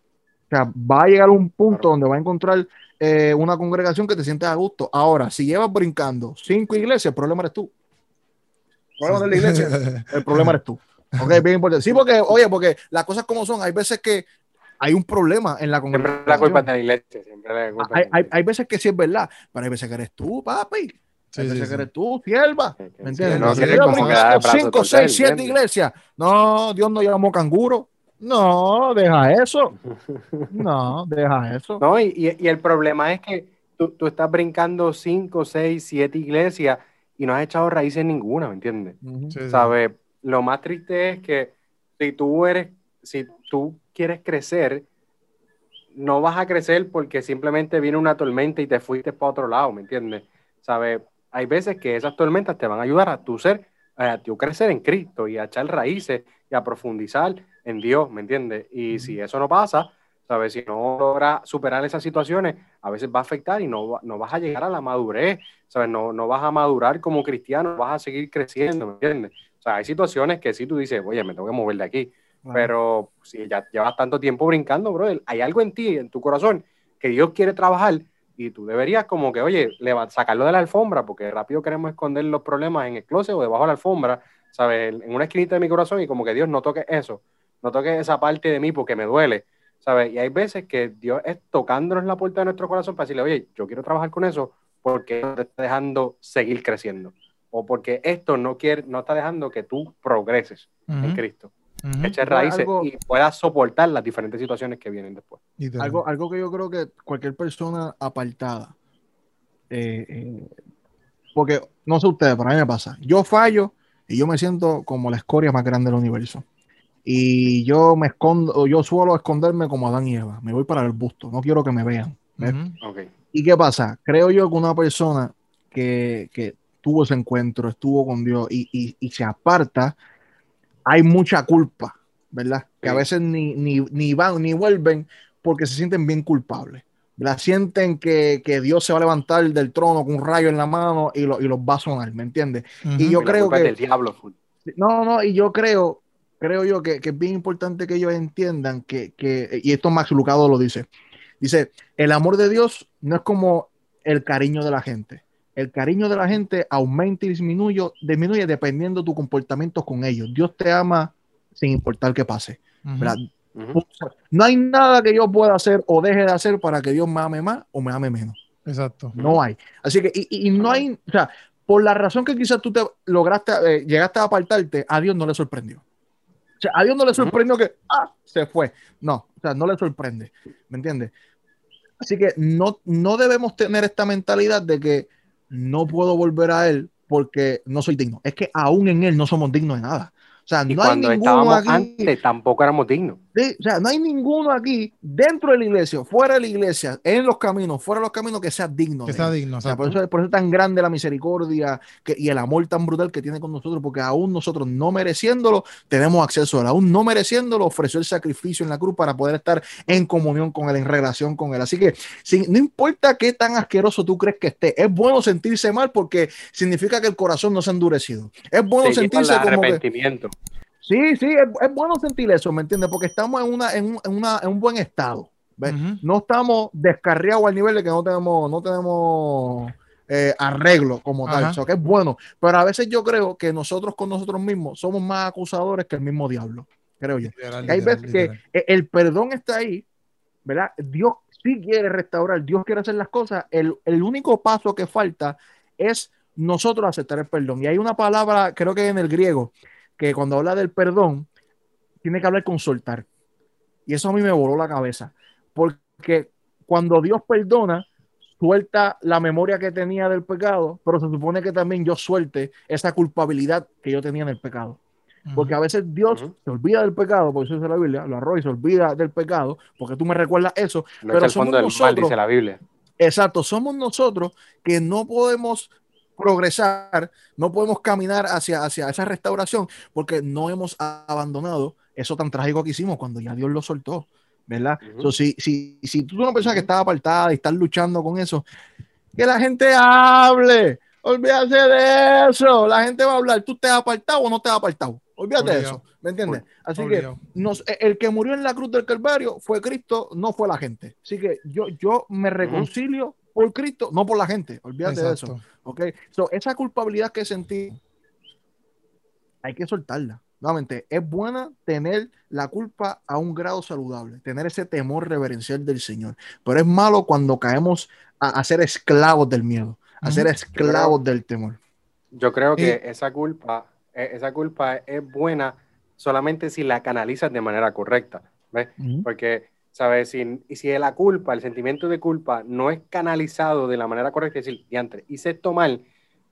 O sea, va a llegar un punto donde va a encontrar eh, una congregación que te sientes a gusto. Ahora, si llevas brincando cinco iglesias, el problema eres tú. El problema de la iglesia, el problema eres tú. Okay, bien importante. Sí, porque, oye, porque las cosas como son, hay veces que hay un problema en la congregación. Siempre la culpa de la iglesia. Siempre la culpa hay, hay, hay, veces que sí es verdad, pero hay veces que eres tú, papi. Sí, sí, que eres tú, sierva. ¿Me entiendes? No, no, cinco, seis, siete iglesias. No, Dios no llamó canguro. No, deja eso. No, deja eso. No, y, el problema es que tú, estás brincando cinco, seis, siete iglesias y no has echado raíces en ninguna, ¿me entiendes? ¿Sabes? Lo más triste es que si tú eres, si tú quieres crecer, no vas a crecer porque simplemente viene una tormenta y te fuiste para otro lado, ¿me entiendes? ¿Sabes? Hay veces que esas tormentas te van a ayudar a tu ser, a tu crecer en Cristo y a echar raíces y a profundizar en Dios, ¿me entiendes? Y si eso no pasa, ¿sabes? Si no logras superar esas situaciones, a veces va a afectar y no, no vas a llegar a la madurez, ¿sabes? No, no vas a madurar como cristiano, vas a seguir creciendo, ¿me entiendes? O sea, hay situaciones que sí tú dices, oye, me tengo que mover de aquí. Pero si ya llevas tanto tiempo brincando, brother, hay algo en ti, en tu corazón, que Dios quiere trabajar y tú deberías como que, oye, sacarlo de la alfombra, porque rápido queremos esconder los problemas en el closet o debajo de la alfombra, ¿sabes? En una esquinita de mi corazón y como que Dios no toque eso, no toque esa parte de mí porque me duele, ¿sabes? Y hay veces que Dios es tocándonos la puerta de nuestro corazón para decirle, oye, yo quiero trabajar con eso porque no te está dejando seguir creciendo o porque esto no quiere, no está dejando que tú progreses en Cristo. Eches raíces y puedas soportar las diferentes situaciones que vienen después. Algo, algo que yo creo que cualquier persona apartada, eh, eh, porque no sé ustedes, pero a mí me pasa, yo fallo y yo me siento como la escoria más grande del universo. Y yo me escondo, yo suelo esconderme como Adán y Eva, me voy para el busto, no quiero que me vean. ¿Y qué pasa? Creo yo que una persona que, que tuvo ese encuentro, estuvo con Dios y, y, se aparta, hay mucha culpa, ¿verdad? Que a veces ni, ni, ni, van ni vuelven porque se sienten bien culpables. La sienten que, que, Dios se va a levantar del trono con un rayo en la mano y, lo, y los va a sonar, ¿me entiendes? Y yo creo que... diablo. No, no, y yo creo, creo yo que, que, es bien importante que ellos entiendan que, que, y esto Max Lucado lo dice, dice, el amor de Dios no es como el cariño de la gente el cariño de la gente aumenta y disminuye, disminuye dependiendo de tu comportamiento con ellos. Dios te ama sin importar qué pase. No hay nada que yo pueda hacer o deje de hacer para que Dios me ame más o me ame menos. Exacto. No hay. Así que, y, no hay, o sea, por la razón que quizás tú te lograste, eh, llegaste a apartarte, a Dios no le sorprendió. O sea, a Dios no le sorprendió que, ah, se fue. No, o sea, no le sorprende. ¿Me entiendes? Así que no, no debemos tener esta mentalidad de que, no puedo volver a él porque no soy digno. Es que aún en él no somos dignos de nada. O sea, no hay ninguno aquí. Antes tampoco éramos dignos. O sea, no hay ninguno aquí dentro de la iglesia, fuera de la iglesia, en los caminos, fuera de los caminos que sea digno. Que sea digno. por, eso, por, eso, es tan grande la misericordia y el amor tan brutal que tiene con nosotros, porque aún nosotros no mereciéndolo, tenemos acceso a él. Aún no mereciéndolo, ofreció el sacrificio en la cruz para poder estar en comunión con él, en relación con él. Así que no importa qué tan asqueroso tú crees que esté, es bueno sentirse mal porque significa que el corazón no se ha endurecido. Es bueno sentirse como arrepentimiento. Sí, sí, es, bueno sentir eso, ¿me entiendes? Porque estamos en, una, en, una, en un buen estado. No estamos descarriados al nivel de que no tenemos, no tenemos eh, arreglo como tal. Eso que es bueno. Pero a veces yo creo que nosotros con nosotros mismos somos más acusadores que el mismo diablo. Creo yo. hay veces que e, el perdón está ahí, ¿verdad? Dios sí quiere restaurar, Dios quiere hacer las cosas. El, el único paso que falta es nosotros aceptar el perdón. Y hay una palabra, creo que en el griego, que cuando habla del perdón, tiene que hablar con soltar. Y eso a mí me voló la cabeza. Porque cuando Dios perdona, suelta la memoria que tenía del pecado, pero se supone que también yo suelte esa culpabilidad que yo tenía en el pecado. Porque a veces Dios se olvida del pecado, por eso dice la Biblia, lo arroja y se olvida del pecado, porque tú me recuerdas eso. pero somos nosotros, dice la Biblia. Exacto, somos nosotros que no podemos progresar, no podemos caminar hacia, hacia esa restauración porque no hemos abandonado eso tan trágico que hicimos cuando ya Dios lo soltó, ¿verdad? si, si, si tú eres una persona que está apartada y estás luchando con eso, que la gente hable, olvídate de eso, la gente va a hablar, tú te has apartado o no te has apartado. Olvídate de eso, ¿me entiendes? Así que nos, e, el que murió en la cruz del Calvario fue Cristo, no fue la gente. Así que yo, yo me reconcilio por Cristo, no por la gente. Olvídate de eso. ¿Ok? esa culpabilidad que sentí, hay que soltarla. Nuevamente, es buena tener la culpa a un grado saludable, tener ese temor reverencial del Señor. Pero es malo cuando caemos a, ser esclavos del miedo, a ser esclavos del temor. Yo creo que esa culpa, e, esa culpa es buena solamente si la canalizas de manera correcta, ¿ves? Porque, ¿sabes? Si, y si la culpa, el sentimiento de culpa no es canalizado de la manera correcta, es decir, diantre, hice esto mal,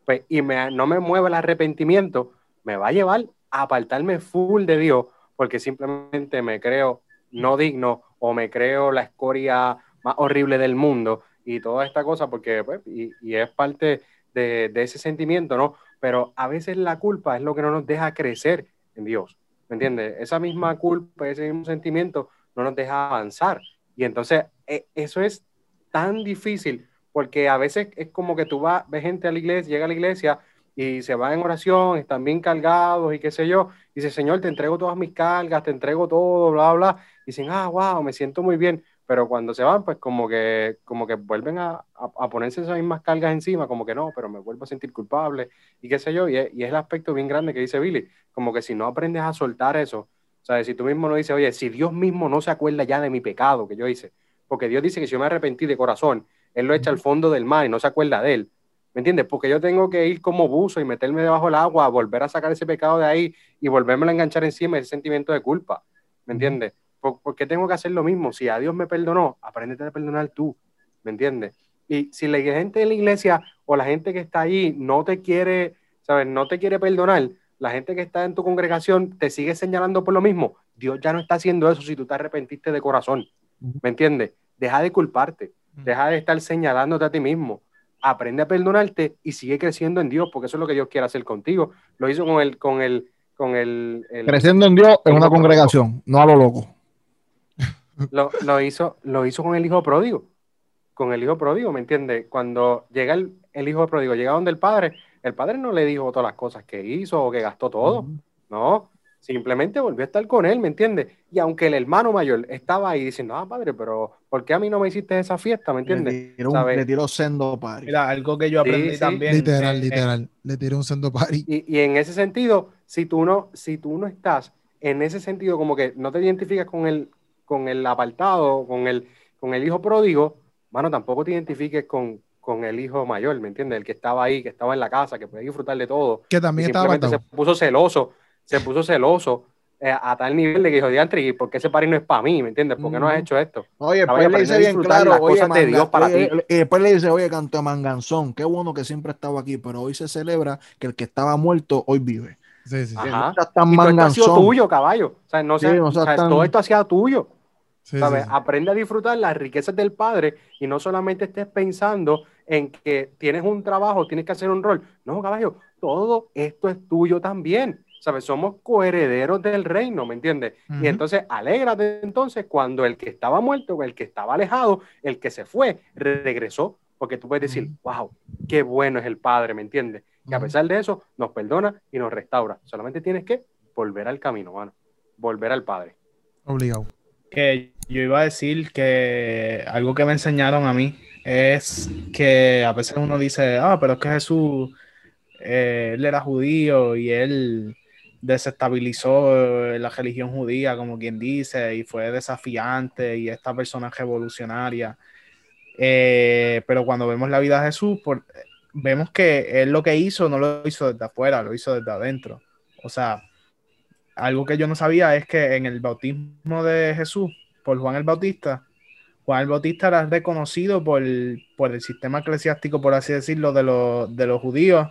pues, y me, no me mueve el arrepentimiento, me va a llevar a apartarme full de Dios, porque simplemente me creo no digno o me creo la escoria más horrible del mundo y toda esta cosa, porque, pues, y, y es parte de, de ese sentimiento, ¿no? Pero a veces la culpa es lo que no nos deja crecer en Dios. ¿Me entiendes? Esa misma culpa, ese mismo sentimiento no nos deja avanzar. Y entonces e, eso es tan difícil porque a veces es como que tú vas, ves gente a la iglesia, llega a la iglesia y se va en oración, están bien cargados y qué sé yo, y dice, Señor, te entrego todas mis cargas, te entrego todo, bla, bla, dicen, ah, wow, me siento muy bien, pero cuando se van, pues como que, como que vuelven a, ponerse esas mismas cargas encima, como que no, pero me vuelvo a sentir culpable y qué sé yo, y es, y es, el aspecto bien grande que dice Billy, como que si no aprendes a soltar eso, sea, si tú mismo no dices, oye, si Dios mismo no se acuerda ya de mi pecado que yo hice, porque Dios dice que si yo me arrepentí de corazón, Él lo echa al fondo del mar y no se acuerda de Él, ¿me entiendes? Porque yo tengo que ir como buzo y meterme debajo del agua, volver a sacar ese pecado de ahí y volverme a enganchar encima ese sentimiento de culpa, ¿me entiendes? ¿Por, qué tengo que hacer lo mismo? Si a Dios me perdonó, apréndete a perdonar tú, ¿me entiendes? Y si la gente de la iglesia o la gente que está ahí no te quiere, ¿sabes? No te quiere perdonar, la gente que está en tu congregación te sigue señalando por lo mismo. Dios ya no está haciendo eso si tú te arrepentiste de corazón, ¿me entiendes? Deja de culparte, deja de estar señalándote a ti mismo. Aprende a perdonarte y sigue creciendo en Dios, porque eso es lo que Dios quiere hacer contigo. Lo hizo con el, con el, con el, creciendo en Dios en una congregación, no a lo loco. Lo, lo, hizo, lo hizo con el hijo pródigo. Con el hijo pródigo, ¿me entiendes? Cuando llega el, el, hijo pródigo, llega donde el padre, el padre no le dijo todas las cosas que hizo o que gastó todo. No, simplemente volvió a estar con él, ¿me entiendes? Y aunque el hermano mayor estaba ahí diciendo, ah, padre, pero ¿por qué a mí no me hiciste esa fiesta? ¿Me entiendes? Le tiró, un, le tiró sendo party. Mira, algo que yo aprendí también. Literal, eh, literal. le tiró un sendo party. Y, y, en ese sentido, si tú no, si tú no estás en ese sentido, como que no te identificas con el, con el apartado, con el, con el hijo pródigo, bueno, tampoco te identifiques con, con el hijo mayor, ¿me entiendes? El que estaba ahí, que estaba en la casa, que podía disfrutar de todo. Que también estaba Se puso celoso, se puso celoso eh, a tal nivel de que dijo, diantri, ¿y por qué ese pari no es para mí? ¿Me entiendes? ¿Por qué no has hecho esto? Oye, después le dice bien claro, oye, de Dios para ti. Y después le dice, oye, canto manganzón, qué bueno que siempre estaba aquí, pero hoy se celebra que el que estaba muerto hoy vive. Sí, sí, Ajá. Tan y todo esto ha sido tuyo, caballo. O sea, no, sé, o sea, todo esto ha sido tuyo. Aprende a disfrutar las riquezas del Padre y no solamente estés pensando en que tienes un trabajo, tienes que hacer un rol. No, caballo, todo esto es tuyo también. ¿Sabes? Somos coherederos del reino, ¿me entiendes? Y entonces, alégrate entonces cuando el que estaba muerto, el que estaba alejado, el que se fue, regresó, porque tú puedes decir, wow, qué bueno es el Padre, ¿me entiendes? Y a pesar de eso, nos perdona y nos restaura. Solamente tienes que volver al camino, mano. Volver al Padre. Obligado que yo iba a decir que algo que me enseñaron a mí es que a veces uno dice, ah, pero es que Jesús, eh, él era judío y él desestabilizó la religión judía, como quien dice, y fue desafiante y esta persona revolucionaria. Eh, pero cuando vemos la vida de Jesús, vemos que él lo que hizo no lo hizo desde afuera, lo hizo desde adentro. O sea, algo que yo no sabía es que en el bautismo de Jesús por Juan el Bautista, Juan el Bautista era reconocido por, por el sistema eclesiástico, por así decirlo, de, de los judíos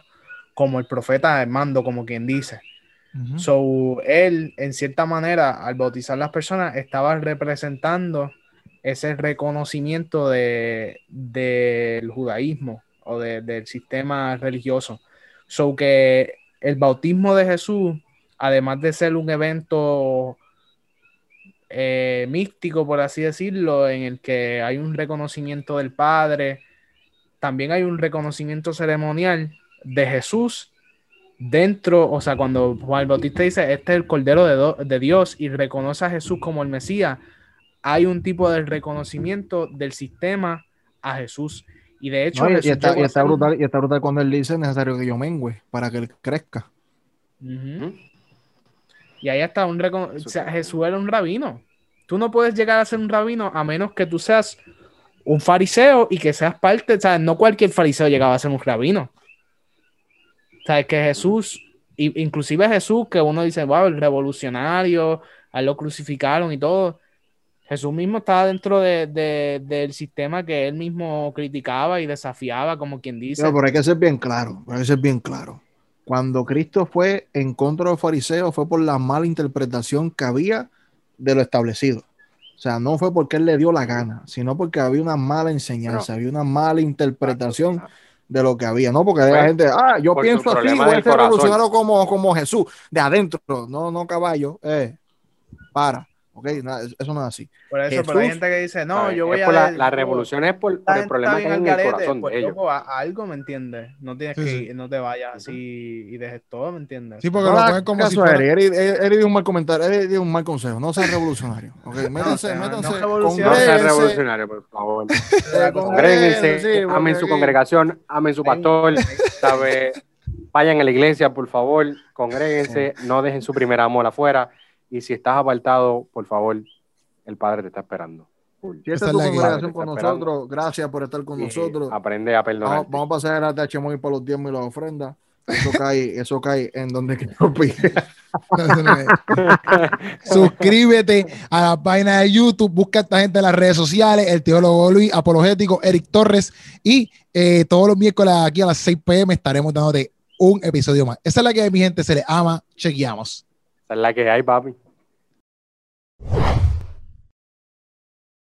como el profeta mando, como quien dice. So, él, en cierta manera, al bautizar las personas, estaba representando ese reconocimiento del de, judaísmo o del sistema religioso. So, que el bautismo de Jesús además de ser un evento eh, místico, por así decirlo, en el que hay un reconocimiento del Padre, también hay un reconocimiento ceremonial de Jesús dentro, o sea, cuando Juan el Bautista dice, este es el Cordero de, Dios y reconoce a Jesús como el Mesías, hay un tipo de reconocimiento del sistema a Jesús. Y de hecho, y, está, brutal, y, está, brutal, cuando él dice, es necesario que yo mengüe para que él crezca. Y ahí está un Jesús era un rabino. Tú no puedes llegar a ser un rabino a menos que tú seas un fariseo y que seas parte, o sea, no cualquier fariseo llegaba a ser un rabino. O sea, que Jesús inclusive Jesús, que uno dice, wow, el revolucionario, a lo crucificaron y todo. Jesús mismo estaba dentro de, del sistema que él mismo criticaba y desafiaba, como quien dice. pero hay que ser bien claro, hay que ser bien claro. Cuando Cristo fue en contra de los fariseos fue por la mala interpretación que había de lo establecido. O sea, no fue porque él le dio la gana, sino porque había una mala enseñanza, había una mala interpretación de lo que había, ¿no? Porque había gente, ah, yo pienso así, voy a ser revolucionario como, como Jesús, de adentro, no, no caballo, eh, para. ¿Ok? eso no es así. Por eso, pero hay gente que dice, no, yo voy a... La, la, revolución es por, el problema que hay en el corazón pues, de ellos. algo, ¿me entiendes? No tienes que, no te vayas así y dejes todo, ¿me entiendes? Sí, porque no, lo ponen como si fuera... Eres, un mal comentario, eres un mal consejo, no seas revolucionario, ¿ok? Métanse, no, métanse, no, seas revolucionario, por favor. Congréguense, amen su congregación, amen su pastor, ¿sabe? Vayan a la iglesia, por favor, congréguense, no dejen su primer amor afuera y si estás apartado, por favor, el Padre te está esperando. Si esta es tu congregación con nosotros, gracias por estar con nosotros. Aprende a perdonar. Vamos, vamos, a pasar a THMOI por los diezmos y las ofrendas. Eso cae, eso cae en donde que Suscríbete a la página de YouTube, busca a esta gente en las redes sociales, el teólogo Luis, apologético, Eric Torres, y eh, todos los miércoles aquí a las 6 pm estaremos dándote un episodio más. Esa es la que mi gente se le ama, chequeamos. Esa es la que hay, papi.